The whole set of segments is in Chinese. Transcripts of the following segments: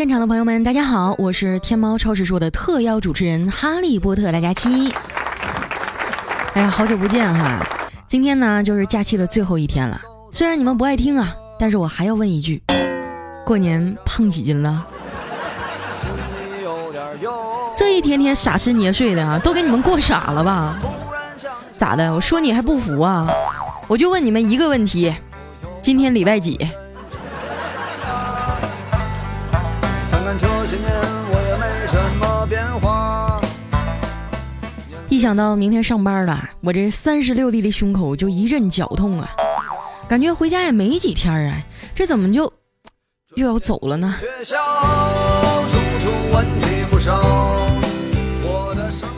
现场的朋友们，大家好，我是天猫超市说的特邀主持人哈利波特大家期。哎呀，好久不见哈！今天呢，就是假期的最后一天了。虽然你们不爱听啊，但是我还要问一句：过年胖几斤了？这一天天傻吃捏睡的啊，都给你们过傻了吧？咋的？我说你还不服啊？我就问你们一个问题：今天礼拜几？想到明天上班了，我这三十六 D 的胸口就一阵绞痛啊！感觉回家也没几天啊，这怎么就又要走了呢？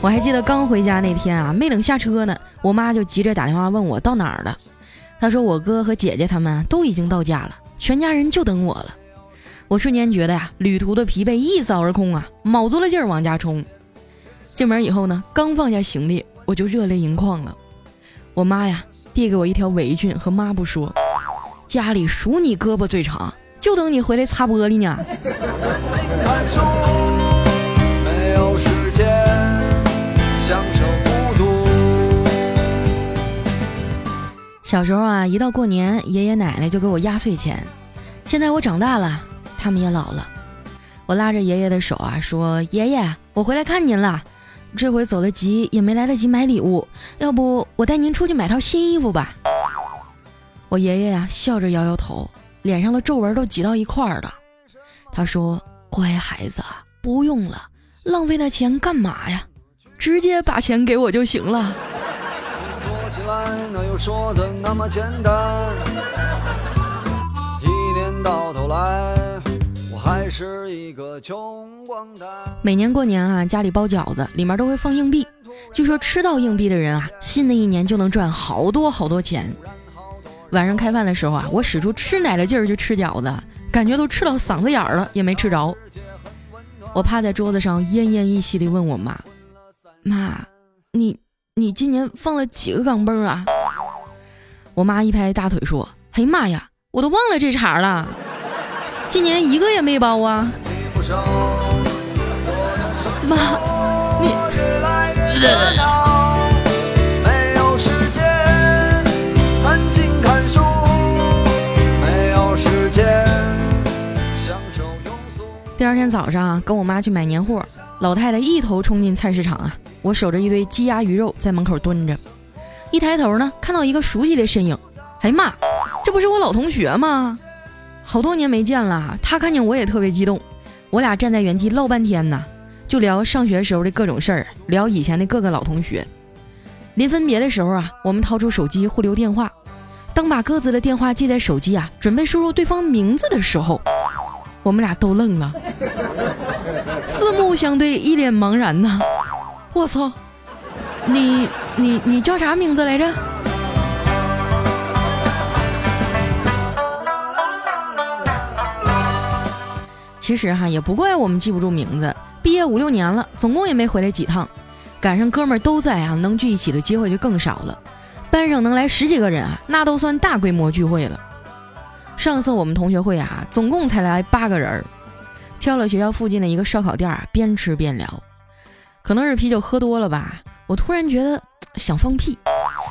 我还记得刚回家那天啊，没等下车呢，我妈就急着打电话问我到哪儿了。她说我哥和姐姐他们都已经到家了，全家人就等我了。我瞬间觉得呀，旅途的疲惫一扫而空啊，卯足了劲儿往家冲。进门以后呢，刚放下行李，我就热泪盈眶了。我妈呀，递给我一条围裙和抹布，说：“家里数你胳膊最长，就等你回来擦玻璃呢。”小时候啊，一到过年，爷爷奶奶就给我压岁钱。现在我长大了，他们也老了。我拉着爷爷的手啊，说：“爷爷，我回来看您了。这回走得急，也没来得及买礼物。要不我带您出去买套新衣服吧？”我爷爷呀，笑着摇摇头，脸上的皱纹都挤到一块儿了。他说：“乖孩子，不用了，浪费那钱干嘛呀？直接把钱给我就行了。”哪有说的那么简单？一年到头来，是一个穷光蛋。每年过年啊，家里包饺子，里面都会放硬币。据说吃到硬币的人啊，新的一年就能赚好多好多钱。晚上开饭的时候啊，我使出吃奶的劲儿去吃饺子，感觉都吃到嗓子眼儿了，也没吃着。我趴在桌子上，奄奄一息地问我妈：“妈，你？”你今年放了几个钢镚啊？我妈一拍大腿说：“哎呀妈呀，我都忘了这茬了，今年一个也没包啊！”妈，你。第二天早上，跟我妈去买年货，老太太一头冲进菜市场啊。我守着一堆鸡鸭鱼肉在门口蹲着，一抬头呢，看到一个熟悉的身影。哎呀妈，这不是我老同学吗？好多年没见了，他看见我也特别激动。我俩站在原地唠半天呢，就聊上学时候的各种事儿，聊以前的各个老同学。临分别的时候啊，我们掏出手机互留电话。当把各自的电话记在手机啊，准备输入对方名字的时候，我们俩都愣了，四目相对，一脸茫然呐。我操，你你你叫啥名字来着？其实哈也不怪我们记不住名字，毕业五六年了，总共也没回来几趟，赶上哥们儿都在啊，能聚一起的机会就更少了。班上能来十几个人啊，那都算大规模聚会了。上次我们同学会啊，总共才来八个人儿，挑了学校附近的一个烧烤店啊，边吃边聊。可能是啤酒喝多了吧，我突然觉得想放屁，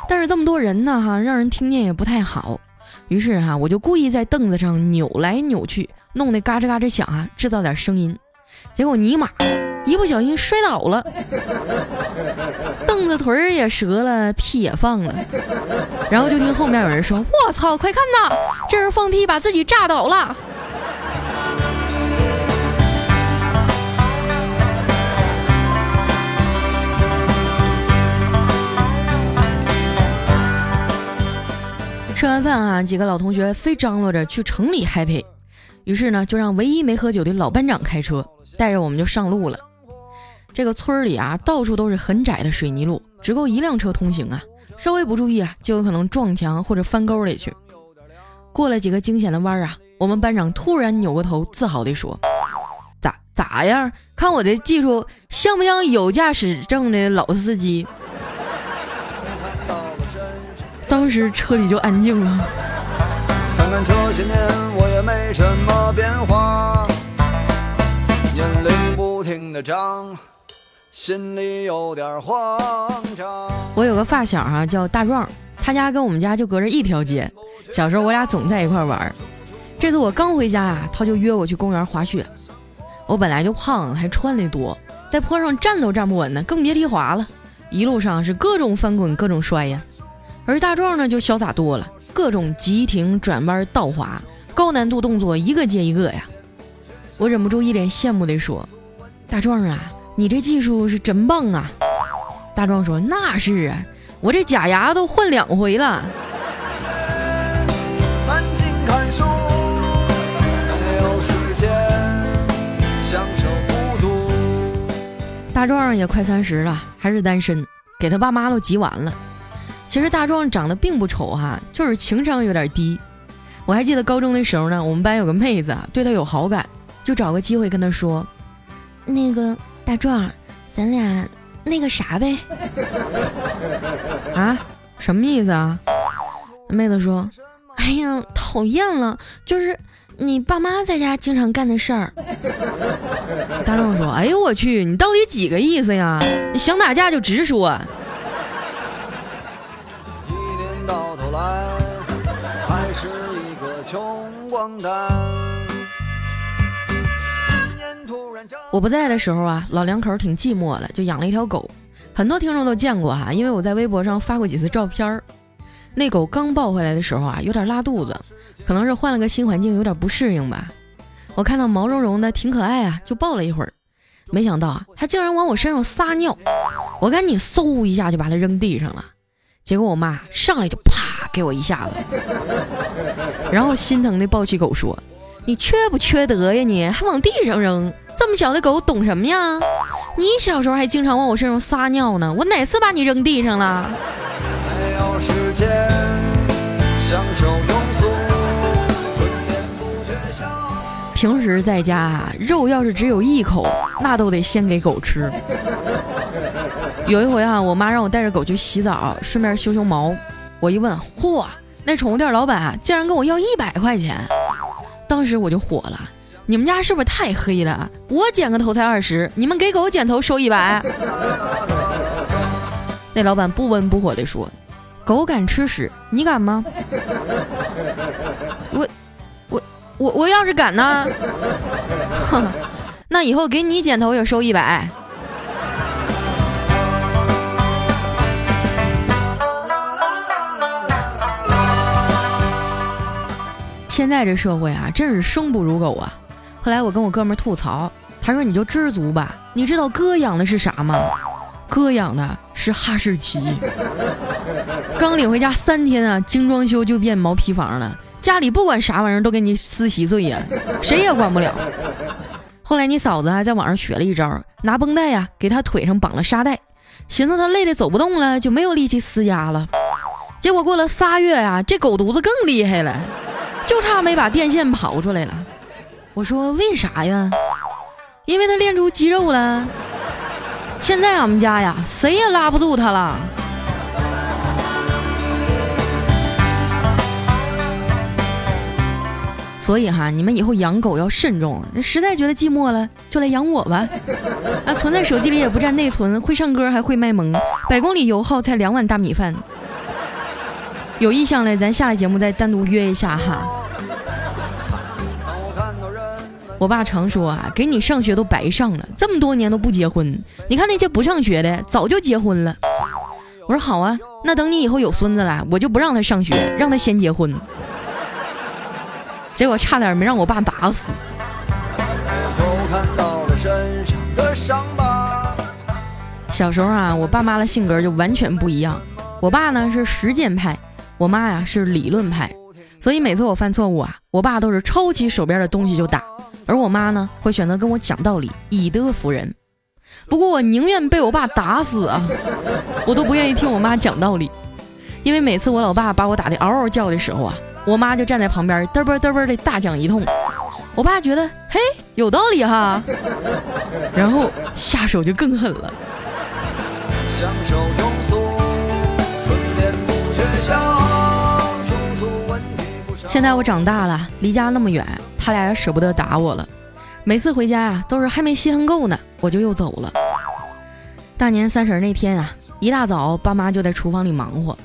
但是这么多人呢，哈，让人听见也不太好。于是哈，我就故意在凳子上扭来扭去，弄得嘎吱嘎吱响啊，制造点声音。结果尼玛一不小心摔倒了，凳子腿儿也折了，屁也放了。然后就听后面有人说：“我操，快看呐，这人放屁把自己炸倒了。”吃完饭啊，几个老同学非张罗着去城里 happy，于是呢，就让唯一没喝酒的老班长开车带着我们就上路了。这个村里啊，到处都是很窄的水泥路，只够一辆车通行啊，稍微不注意啊，就有可能撞墙或者翻沟里去。过了几个惊险的弯啊，我们班长突然扭过头，自豪地说：“咋咋样？看我的技术像不像有驾驶证的老司机？”当时车里就安静了。看看这些年没什么变化，年龄不停的长，心里有点慌张。我有个发小哈，叫大壮，他家跟我们家就隔着一条街。小时候我俩总在一块玩。这次我刚回家啊，他就约我去公园滑雪。我本来就胖，还穿的多，在坡上站都站不稳呢，更别提滑了。一路上是各种翻滚，各种摔呀。而大壮呢就潇洒多了，各种急停、转弯、倒滑，高难度动作一个接一个呀。我忍不住一脸羡慕地说：“大壮啊，你这技术是真棒啊！”大壮说：“那是啊，我这假牙都换两回了。”大壮也快三十了，还是单身，给他爸妈都急完了。其实大壮长得并不丑哈，就是情商有点低。我还记得高中的时候呢，我们班有个妹子对他有好感，就找个机会跟他说：“那个大壮，咱俩那个啥呗。”啊，什么意思啊？妹子说：“哎呀，讨厌了，就是。”你爸妈在家经常干的事儿，大壮说：“哎呦我去，你到底几个意思呀？你想打架就直说。”我不在的时候啊，老两口挺寂寞的，就养了一条狗。很多听众都见过哈，因为我在微博上发过几次照片儿。那狗刚抱回来的时候啊，有点拉肚子，可能是换了个新环境，有点不适应吧。我看到毛茸茸的，挺可爱啊，就抱了一会儿。没想到啊，它竟然往我身上撒尿，我赶紧嗖一下就把它扔地上了。结果我妈上来就啪给我一下子，然后心疼的抱起狗说：“你缺不缺德呀？你还往地上扔，这么小的狗懂什么呀？你小时候还经常往我身上撒尿呢，我哪次把你扔地上了？”平时在家，肉要是只有一口，那都得先给狗吃。有一回啊，我妈让我带着狗去洗澡，顺便修修毛。我一问，嚯，那宠物店老板竟然跟我要一百块钱！当时我就火了，你们家是不是太黑了？我剪个头才二十，你们给狗剪头收一百？那老板不温不火地说。狗敢吃屎，你敢吗？我，我，我，我要是敢呢？哼，那以后给你剪头也收一百。现在这社会啊，真是生不如狗啊！后来我跟我哥们吐槽，他说：“你就知足吧，你知道哥养的是啥吗？哥养的是哈士奇。”刚领回家三天啊，精装修就变毛坯房了。家里不管啥玩意儿都给你撕稀碎呀，谁也管不了。后来你嫂子还在网上学了一招，拿绷带呀给他腿上绑了沙袋，寻思他累得走不动了，就没有力气撕家了。结果过了仨月呀，这狗犊子更厉害了，就差没把电线刨出来了。我说为啥呀？因为他练出肌肉了。现在俺们家呀，谁也拉不住他了。所以哈，你们以后养狗要慎重。实在觉得寂寞了，就来养我吧。啊，存在手机里也不占内存，会唱歌还会卖萌，百公里油耗才两碗大米饭。有意向的，咱下了节目再单独约一下哈。我爸常说啊，给你上学都白上了，这么多年都不结婚。你看那些不上学的，早就结婚了。我说好啊，那等你以后有孙子了，我就不让他上学，让他先结婚。结果差点没让我爸打死。小时候啊，我爸妈的性格就完全不一样。我爸呢是实践派，我妈呀是理论派。所以每次我犯错误啊，我爸都是抄起手边的东西就打，而我妈呢会选择跟我讲道理，以德服人。不过我宁愿被我爸打死啊，我都不愿意听我妈讲道理，因为每次我老爸把我打的嗷嗷叫的时候啊。我妈就站在旁边嘚啵嘚啵的大讲一通，我爸觉得嘿有道理哈，然后下手就更狠了。现在我长大了，离家那么远，他俩也舍不得打我了。每次回家呀，都是还没稀罕够呢，我就又走了。大年三十那天啊，一大早爸妈就在厨房里忙活，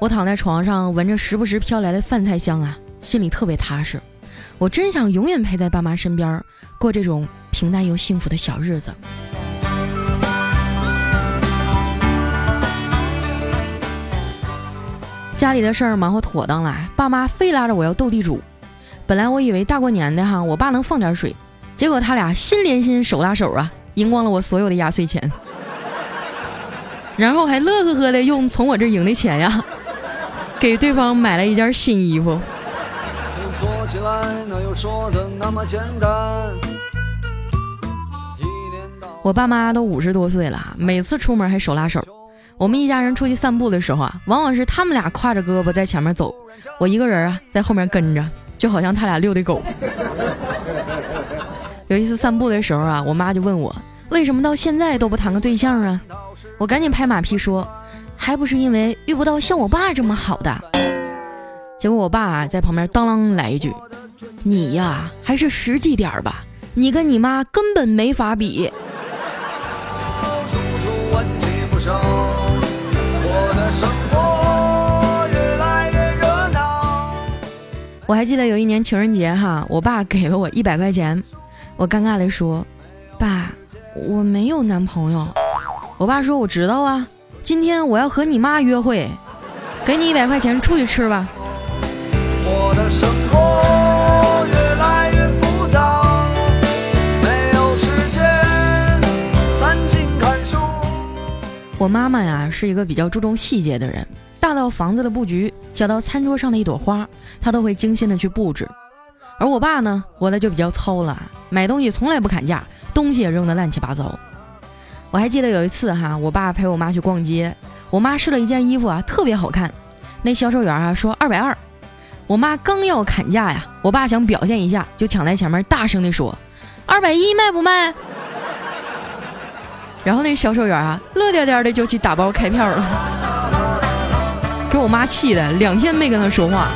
我躺在床上闻着时不时飘来的饭菜香啊，心里特别踏实。我真想永远陪在爸妈身边，过这种平淡又幸福的小日子。家里的事儿忙活妥当了，爸妈非拉着我要斗地主。本来我以为大过年的哈，我爸能放点水，结果他俩心连心手拉手啊，赢光了我所有的压岁钱，然后还乐呵呵的用从我这赢的钱呀，给对方买了一件新衣服。我爸妈都五十多岁了，每次出门还手拉手。我们一家人出去散步的时候啊，往往是他们俩挎着胳膊在前面走，我一个人啊在后面跟着，就好像他俩遛的狗。有一次散步的时候啊，我妈就问我为什么到现在都不谈个对象啊？我赶紧拍马屁说，还不是因为遇不到像我爸这么好的。结果我爸在旁边当啷来一句：“你呀还是实际点吧，你跟你妈根本没法比。”我还记得有一年情人节哈，我爸给了我一百块钱，我尴尬的说：“爸，我没有男朋友。”我爸说：“我知道啊，今天我要和你妈约会，给你一百块钱，出去吃吧。”我的生活越来越浮躁，没有时间安静看书。我妈妈呀是一个比较注重细节的人。大到房子的布局，小到餐桌上的一朵花，他都会精心的去布置。而我爸呢，活的就比较糙了，买东西从来不砍价，东西也扔得乱七八糟。我还记得有一次哈，我爸陪我妈去逛街，我妈试了一件衣服啊，特别好看，那销售员啊说二百二，我妈刚要砍价呀，我爸想表现一下，就抢在前面大声地说二百一卖不卖？然后那销售员啊，乐颠颠的就去打包开票了。给我妈气的，两天没跟她说话。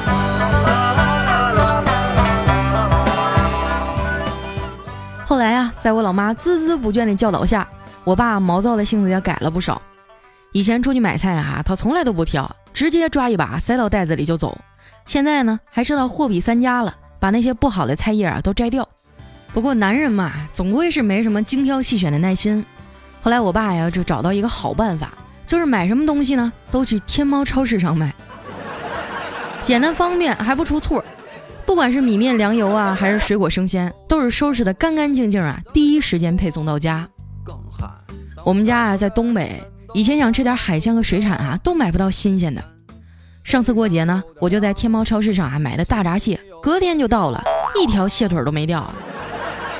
后来呀，在我老妈孜孜不倦的教导下，我爸毛躁的性子也改了不少。以前出去买菜啊，他从来都不挑，直接抓一把塞到袋子里就走。现在呢，还知道货比三家了，把那些不好的菜叶啊都摘掉。不过男人嘛，总归是没什么精挑细选的耐心。后来我爸呀，就找到一个好办法。就是买什么东西呢，都去天猫超市上买，简单方便还不出错。不管是米面粮油啊，还是水果生鲜，都是收拾的干干净净啊，第一时间配送到家。我们家啊在东北，以前想吃点海鲜和水产啊，都买不到新鲜的。上次过节呢，我就在天猫超市上啊买的大闸蟹，隔天就到了，一条蟹腿都没掉，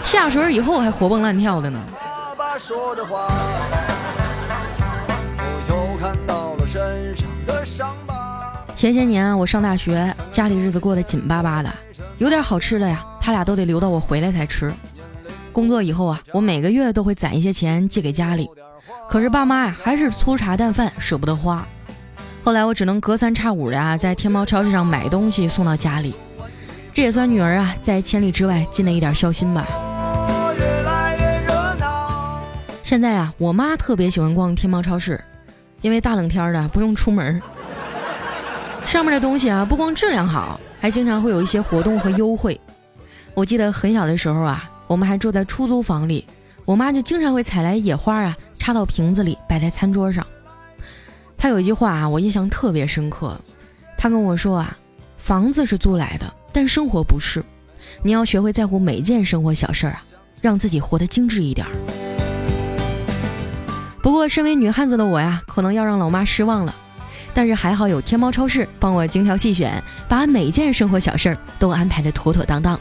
下水以后还活蹦乱跳的呢。爸爸说的话前些年我上大学，家里日子过得紧巴巴的，有点好吃的呀，他俩都得留到我回来才吃。工作以后啊，我每个月都会攒一些钱借给家里，可是爸妈呀还是粗茶淡饭，舍不得花。后来我只能隔三差五的啊，在天猫超市上买东西送到家里，这也算女儿啊在千里之外尽了一点孝心吧。现在啊，我妈特别喜欢逛天猫超市。因为大冷天的不用出门，上面的东西啊不光质量好，还经常会有一些活动和优惠。我记得很小的时候啊，我们还住在出租房里，我妈就经常会采来野花啊，插到瓶子里摆在餐桌上。她有一句话啊，我印象特别深刻，她跟我说啊，房子是租来的，但生活不是，你要学会在乎每件生活小事儿啊，让自己活得精致一点。不过，身为女汉子的我呀，可能要让老妈失望了。但是还好有天猫超市帮我精挑细选，把每件生活小事儿都安排的妥妥当当。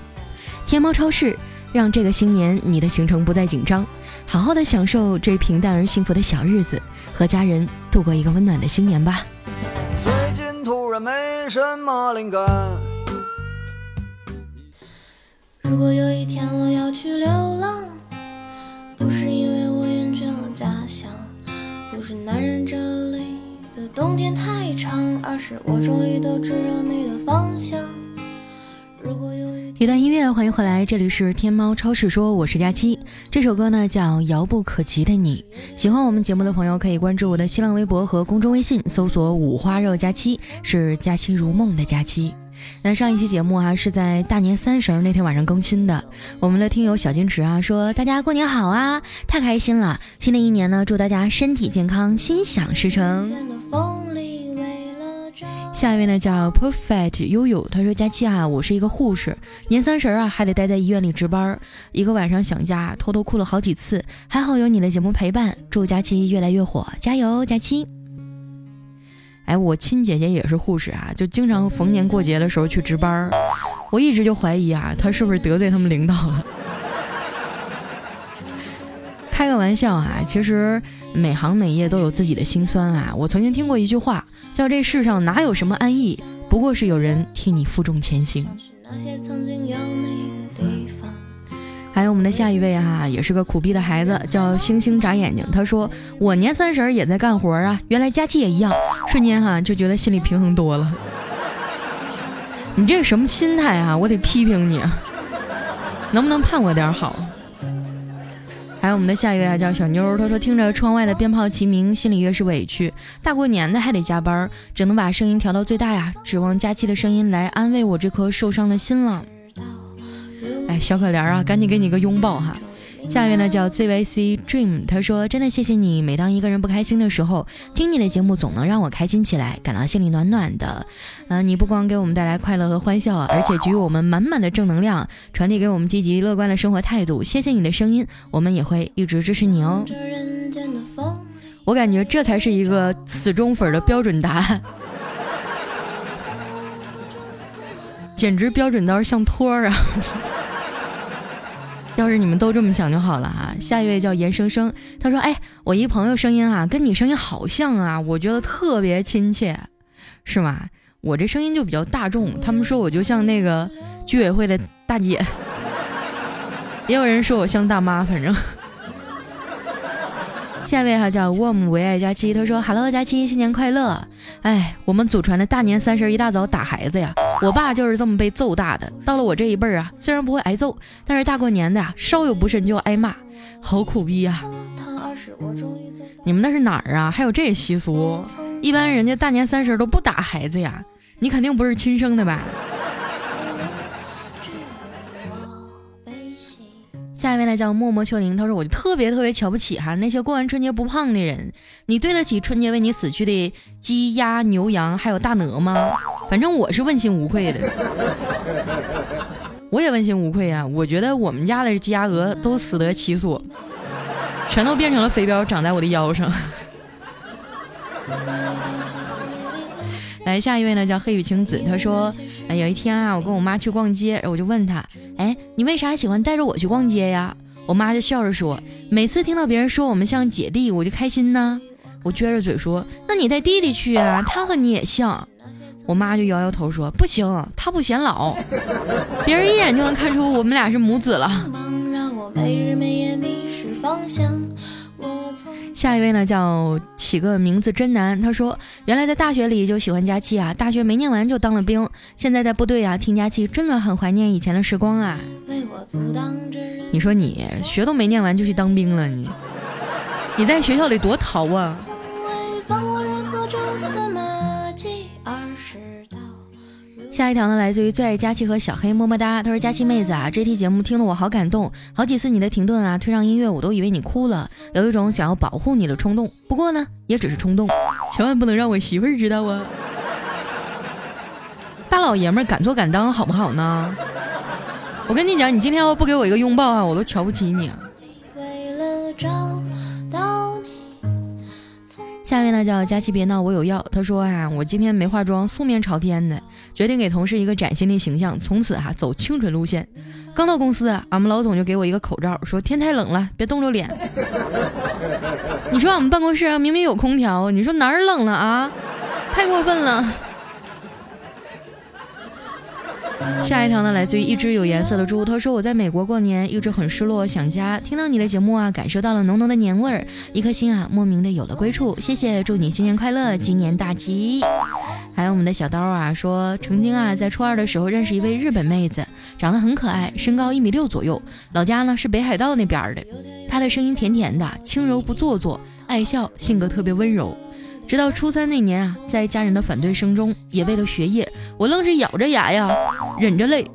天猫超市让这个新年你的行程不再紧张，好好的享受这平淡而幸福的小日子，和家人度过一个温暖的新年吧。最近突然没什么灵感。如果有一天我要去流浪，家乡。不是男人这里的冬天太长，而是我终于都知道你的方向。如果有一。段音乐，欢迎回来，这里是天猫超市说，我是佳期。这首歌呢叫《遥不可及的你》。喜欢我们节目的朋友可以关注我的新浪微博和公众微信，搜索“五花肉佳期”，是佳期如梦的佳期。那上一期节目啊是在大年三十那天晚上更新的。我们的听友小金池啊说：“大家过年好啊，太开心了！新的一年呢，祝大家身体健康，心想事成。”下一位呢叫 Perfect 悠悠，他说：“佳期啊，我是一个护士，年三十啊还得待在医院里值班，一个晚上想家，偷偷哭了好几次，还好有你的节目陪伴，祝佳期越来越火，加油，佳期！”哎，我亲姐姐也是护士啊，就经常逢年过节的时候去值班，我一直就怀疑啊，她是不是得罪他们领导了？开个玩笑啊，其实每行每业都有自己的辛酸啊。我曾经听过一句话，叫这世上哪有什么安逸，不过是有人替你负重前行。还有我们的下一位哈，也是个苦逼的孩子，叫星星眨眼睛。他说我年三十也在干活啊，原来佳期也一样，瞬间哈就觉得心里平衡多了。你这什么心态啊？我得批评你，能不能盼我点好？还有我们的下一位啊，叫小妞，她说听着窗外的鞭炮齐鸣，心里越是委屈。大过年的还得加班，只能把声音调到最大呀，指望佳期的声音来安慰我这颗受伤的心了。哎，小可怜啊，赶紧给你个拥抱哈。下一位呢叫 ZYC Dream，他说真的谢谢你，每当一个人不开心的时候，听你的节目总能让我开心起来，感到心里暖暖的。嗯，你不光给我们带来快乐和欢笑，而且给予我们满满的正能量，传递给我们积极乐观的生活态度。谢谢你的声音，我们也会一直支持你哦。我感觉这才是一个死忠粉的标准答案，简直标准到像托儿啊！要是你们都这么想就好了哈。下一位叫严生生，他说：“哎，我一朋友声音啊，跟你声音好像啊，我觉得特别亲切，是吗？我这声音就比较大众，他们说我就像那个居委会的大姐，也有人说我像大妈，反正。”下一位哈叫 warm 唯爱佳期，他说：“Hello，佳期，新年快乐！哎，我们祖传的大年三十一大早打孩子呀，我爸就是这么被揍大的。到了我这一辈儿啊，虽然不会挨揍，但是大过年的啊，稍有不慎就要挨骂，好苦逼呀！你们那是哪儿啊？还有这习俗？一般人家大年三十都不打孩子呀，你肯定不是亲生的吧？”下一位呢叫默默秋玲，他说我就特别特别瞧不起哈那些过完春节不胖的人，你对得起春节为你死去的鸡鸭牛羊还有大鹅吗？反正我是问心无愧的，我也问心无愧啊！我觉得我们家的鸡鸭鹅都死得其所，全都变成了肥膘长在我的腰上。来下一位呢，叫黑羽晴子。他说，哎，有一天啊，我跟我妈去逛街，我就问她，哎，你为啥喜欢带着我去逛街呀？我妈就笑着说，每次听到别人说我们像姐弟，我就开心呢。我撅着嘴说，那你带弟弟去啊，他和你也像。我妈就摇摇头说，不行，他不显老，别人一眼就能看出我们俩是母子了。下一位呢，叫起个名字真难。他说，原来在大学里就喜欢佳期啊，大学没念完就当了兵，现在在部队啊，听佳期真的很怀念以前的时光啊。你说你学都没念完就去当兵了，你你在学校里多淘啊！下一条呢，来自于最爱佳期和小黑么么哒。他说：“佳期妹子啊，这期节目听得我好感动，好几次你的停顿啊，推上音乐，我都以为你哭了，有一种想要保护你的冲动。不过呢，也只是冲动，千万不能让我媳妇儿知道啊！大老爷们儿敢做敢当，好不好呢？我跟你讲，你今天要不给我一个拥抱啊，我都瞧不起你。”下面呢叫佳琪别闹，我有药。他说啊，我今天没化妆，素面朝天的，决定给同事一个崭新的形象，从此哈走清纯路线。刚到公司，俺们老总就给我一个口罩，说天太冷了，别冻着脸。你说俺们办公室啊，明明有空调，你说哪儿冷了啊？太过分了。下一条呢，来自于一只有颜色的猪。他说：“我在美国过年，一直很失落，想家。听到你的节目啊，感受到了浓浓的年味儿，一颗心啊，莫名的有了归处。谢谢，祝你新年快乐，今年大吉。”还有我们的小刀啊，说曾经啊在初二的时候认识一位日本妹子，长得很可爱，身高一米六左右，老家呢是北海道那边的。她的声音甜甜的，轻柔不做作，爱笑，性格特别温柔。直到初三那年啊，在家人的反对声中，也为了学业，我愣是咬着牙呀，忍着泪，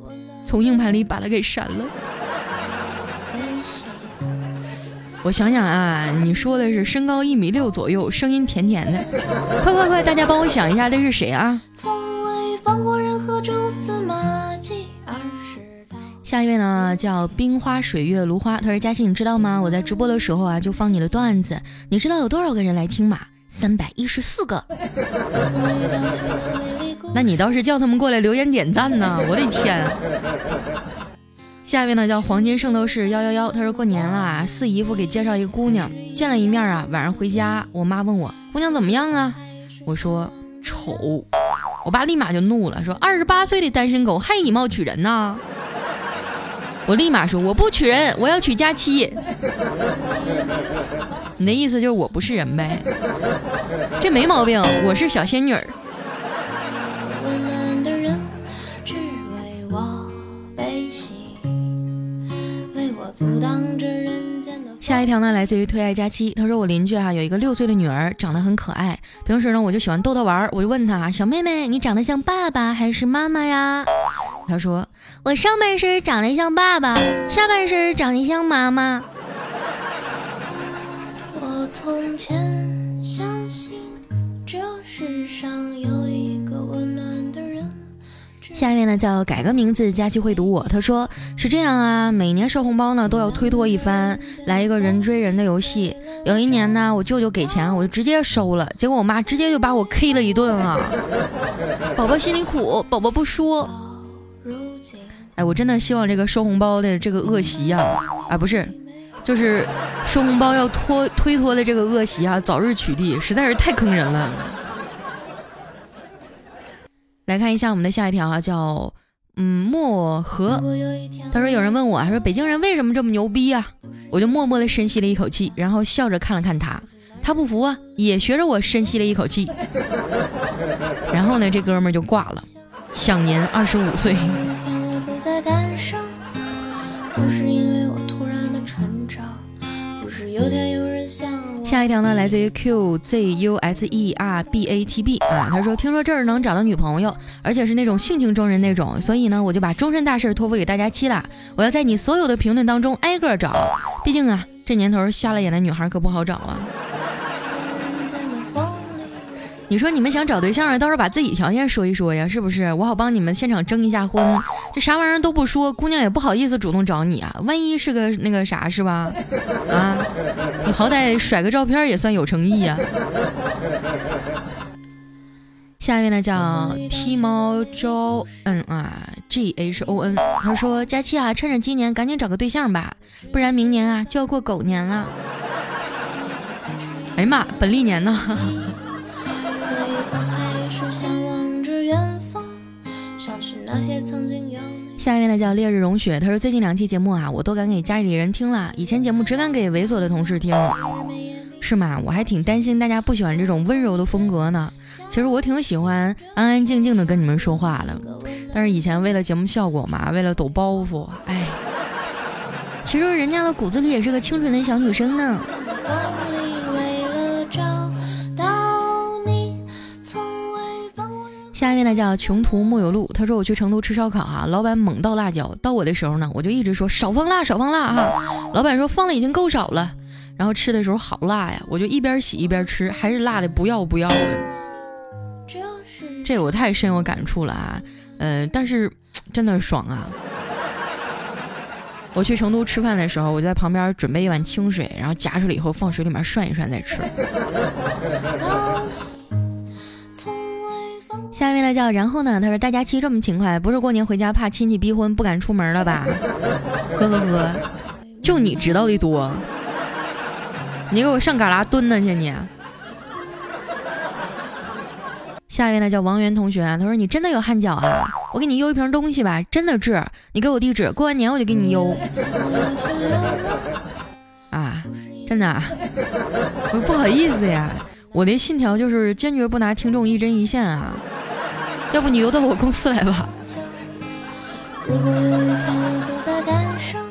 从硬盘里把它给删了。我想想啊，你说的是身高一米六左右，声音甜甜的，快快快，大家帮我想一下，这是谁啊？下一位呢，叫冰花水月芦花，他说：“佳琪，你知道吗？我在直播的时候啊，就放你的段子，你知道有多少个人来听吗？三百一十四个。那你倒是叫他们过来留言点赞呢！我的天。”下一位呢叫黄金圣斗士幺幺幺，他说过年了，四姨夫给介绍一个姑娘，见了一面啊，晚上回家，我妈问我姑娘怎么样啊，我说丑，我爸立马就怒了，说二十八岁的单身狗还以貌取人呢，我立马说我不娶人，我要娶佳期，你的意思就是我不是人呗？这没毛病，我是小仙女儿。下一条呢，来自于推爱佳期。他说我邻居哈有一个六岁的女儿，长得很可爱。平时呢，我就喜欢逗她玩，我就问她小妹妹，你长得像爸爸还是妈妈呀？她说我上半身长得像爸爸，下半身长得像妈妈。我从前相信这世上有一个温暖的人。下面呢叫改个名字，佳期会读我。他说是这样啊，每年收红包呢都要推脱一番，来一个人追人的游戏。有一年呢，我舅舅给钱，我就直接收了，结果我妈直接就把我 K 了一顿啊。宝宝心里苦，宝宝不说。哎，我真的希望这个收红包的这个恶习呀，啊不是，就是收红包要拖推脱的这个恶习啊，早日取缔，实在是太坑人了。来看一下我们的下一条哈，叫嗯漠河。他说有人问我，他说北京人为什么这么牛逼啊？我就默默的深吸了一口气，然后笑着看了看他，他不服啊，也学着我深吸了一口气。然后呢，这哥们就挂了，享年二十五岁。下一条呢，来自于 Q Z U S E R B A T B 啊，他说听说这儿能找到女朋友，而且是那种性情中人那种，所以呢，我就把终身大事托付给大家七了。我要在你所有的评论当中挨个找，毕竟啊，这年头瞎了眼的女孩可不好找啊。你说你们想找对象，啊，到时候把自己条件说一说呀，是不是？我好帮你们现场征一下婚。这啥玩意儿都不说，姑娘也不好意思主动找你啊。万一是个那个啥，是吧？啊，你好歹甩个照片也算有诚意呀。下一位呢叫 T 猫周嗯啊 G H O N，他说佳期啊，趁着今年赶紧找个对象吧，不然明年啊就要过狗年了。哎呀妈，本历年呢？下一位呢叫烈日融雪，他说最近两期节目啊，我都敢给家里人听了，以前节目只敢给猥琐的同事听，是吗？我还挺担心大家不喜欢这种温柔的风格呢。其实我挺喜欢安安静静的跟你们说话的，但是以前为了节目效果嘛，为了抖包袱，哎，其实人家的骨子里也是个清纯的小女生呢。呢叫穷途末有路，他说我去成都吃烧烤哈，老板猛倒辣椒，到我的时候呢，我就一直说少放辣少放辣哈，老板说放的已经够少了，然后吃的时候好辣呀，我就一边洗一边吃，还是辣的不要不要的，这我太深有感触了啊，呃，但是真的爽啊！我去成都吃饭的时候，我就在旁边准备一碗清水，然后夹出来以后放水里面涮一涮再吃。下一位呢叫然后呢？他说大家期这么勤快，不是过年回家怕亲戚逼婚不敢出门了吧？呵呵呵，就你知道的多。你给我上旮旯蹲着去你。下一位呢叫王源同学，他说你真的有汗脚啊？我给你邮一瓶东西吧，真的治。你给我地址，过完年我就给你邮。啊，真的？我不好意思呀，我的信条就是坚决不拿听众一针一线啊。要不你邮到我公司来吧。如果有一天我不再感伤，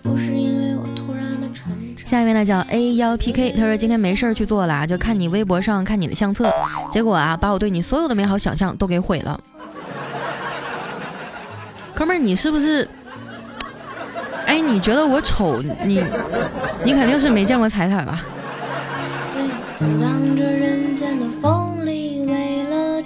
不是因为我突然的成长。下一位呢叫 A 幺 PK，他说今天没事儿去做了，就看你微博上看你的相册，结果啊把我对你所有的美好想象都给毁了。哥们儿，你是不是？哎，你觉得我丑？你你肯定是没见过彩彩吧？为我走荡着人间的风里，为了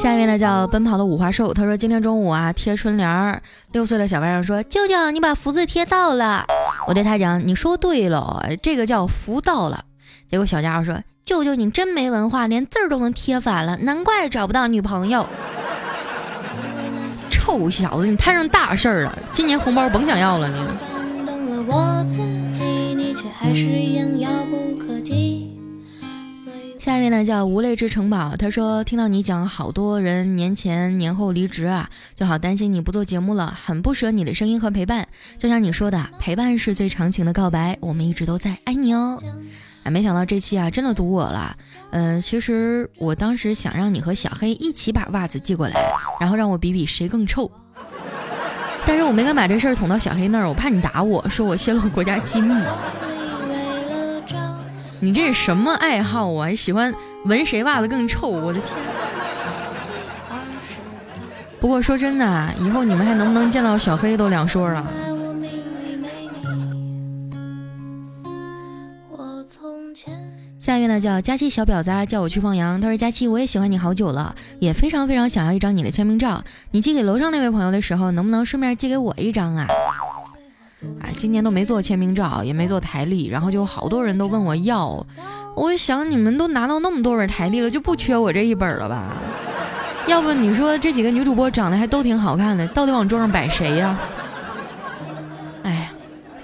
下一位呢叫奔跑的五花兽，他说今天中午啊贴春联儿，六岁的小外甥说舅舅你把福字贴到了，我对他讲你说对了，这个叫福到了。结果小家伙说舅舅你真没文化，连字儿都能贴反了，难怪找不到女朋友。臭小子，你摊上大事儿了，今年红包甭想要了你。感动了我自己，你却还是一样遥不可及。所以下一位呢叫无泪之城堡，他说听到你讲好多人年前年后离职啊，就好担心你不做节目了，很不舍你的声音和陪伴。就像你说的，陪伴是最长情的告白，我们一直都在，爱你哦。哎，没想到这期啊真的堵我了。嗯、其实我当时想让你和小黑一起把袜子寄过来，然后让我比比谁更臭。但是我没敢把这事儿捅到小黑那儿，我怕你打我说我泄露国家机密。你这是什么爱好啊？还喜欢闻谁袜子更臭？我的天！不过说真的，以后你们还能不能见到小黑都两说了。下一位呢叫佳期小婊子，叫我去放羊。他说佳期，我也喜欢你好久了，也非常非常想要一张你的签名照。你寄给楼上那位朋友的时候，能不能顺便寄给我一张啊？哎，今年都没做签名照，也没做台历，然后就好多人都问我要。我想你们都拿到那么多本台历了，就不缺我这一本了吧？要不你说这几个女主播长得还都挺好看的，到底往桌上摆谁呀？哎，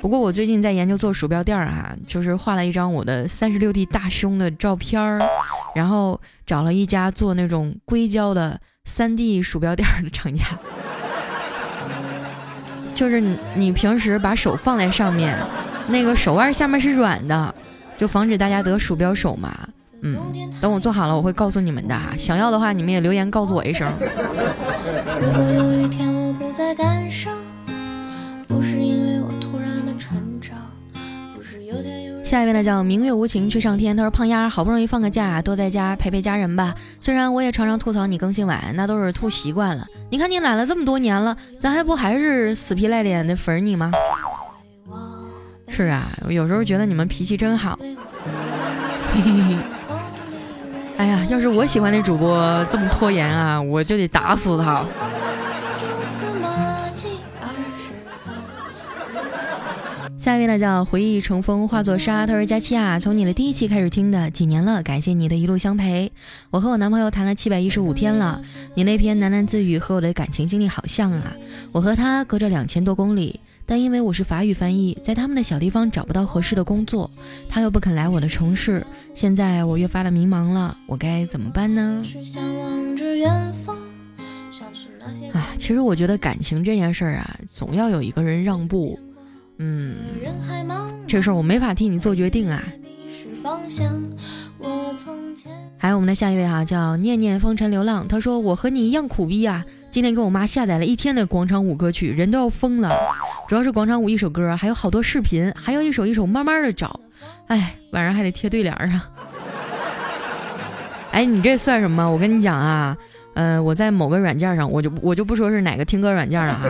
不过我最近在研究做鼠标垫儿哈，就是画了一张我的三十六 D 大胸的照片儿，然后找了一家做那种硅胶的三 D 鼠标垫儿的厂家，就是你你平时把手放在上面，那个手腕下面是软的，就防止大家得鼠标手嘛。嗯，等我做好了我会告诉你们的哈，想要的话你们也留言告诉我一声。如果有一天我不再感伤，下一位呢叫明月无情去上天，他说胖丫好不容易放个假，多在家陪陪家人吧。虽然我也常常吐槽你更新晚，那都是吐习惯了。你看你懒了这么多年了，咱还不还是死皮赖脸的粉你吗？是啊，我有时候觉得你们脾气真好。哎呀，要是我喜欢的主播这么拖延啊，我就得打死他。下一位呢叫回忆成风化作沙，他说佳期啊，从你的第一期开始听的，几年了，感谢你的一路相陪。我和我男朋友谈了七百一十五天了，你那篇喃喃自语和我的感情经历好像啊。我和他隔着两千多公里，但因为我是法语翻译，在他们的小地方找不到合适的工作，他又不肯来我的城市，现在我越发的迷茫了，我该怎么办呢？啊，其实我觉得感情这件事儿啊，总要有一个人让步。嗯，这事儿我没法替你做决定啊。还有我们的下一位哈、叫念念风尘流浪，他说我和你一样苦逼啊，今天给我妈下载了一天的广场舞歌曲，人都要疯了。主要是广场舞一首歌，还有好多视频，还要一首一首慢慢的找，哎，晚上还得贴对联儿啊。哎，你这算什么？我跟你讲啊，呃，我在某个软件上，我就我就不说是哪个听歌软件了哈，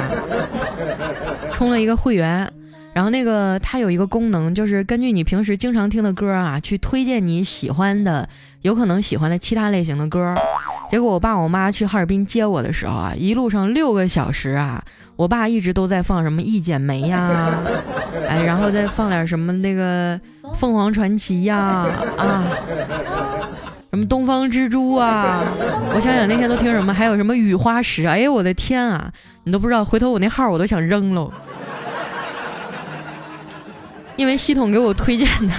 充了一个会员。然后那个它有一个功能，就是根据你平时经常听的歌啊，去推荐你喜欢的、有可能喜欢的其他类型的歌。结果我爸我妈去哈尔滨接我的时候啊，一路上六个小时啊，我爸一直都在放什么《一剪梅》呀，哎，然后再放点什么那个凤凰传奇呀，啊，什么东方之珠啊，我想想那天都听什么，还有什么雨花石，哎呦我的天啊，你都不知道，回头我那号我都想扔喽。因为系统给我推荐的，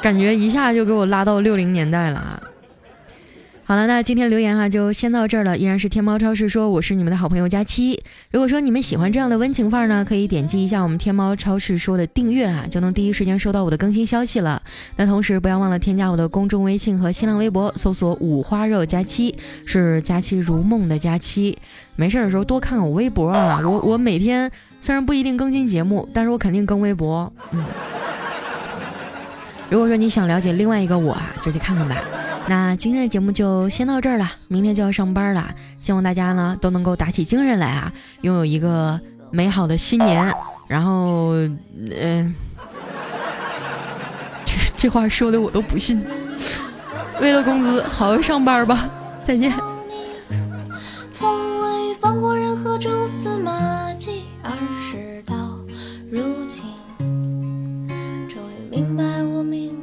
感觉一下就给我拉到六零年代了啊。好了，那今天留言哈就先到这儿了。依然是天猫超市说我是你们的好朋友佳期。如果说你们喜欢这样的温情范儿呢，可以点击一下我们天猫超市说的订阅哈，就能第一时间收到我的更新消息了。那同时不要忘了添加我的公众微信和新浪微博，搜索五花肉佳期，是佳期如梦的佳期。没事的时候多看看我微博啊，我我每天虽然不一定更新节目，但是我肯定更微博。嗯，如果说你想了解另外一个我啊，就去看看吧。那今天的节目就先到这儿了，明天就要上班了，希望大家呢都能够打起精神来啊，拥有一个美好的新年。然后，嗯，这这话说的我都不信。为了工资，好好上班吧，再见。从未放过任何蛛丝马迹，而事到如今终于明白我命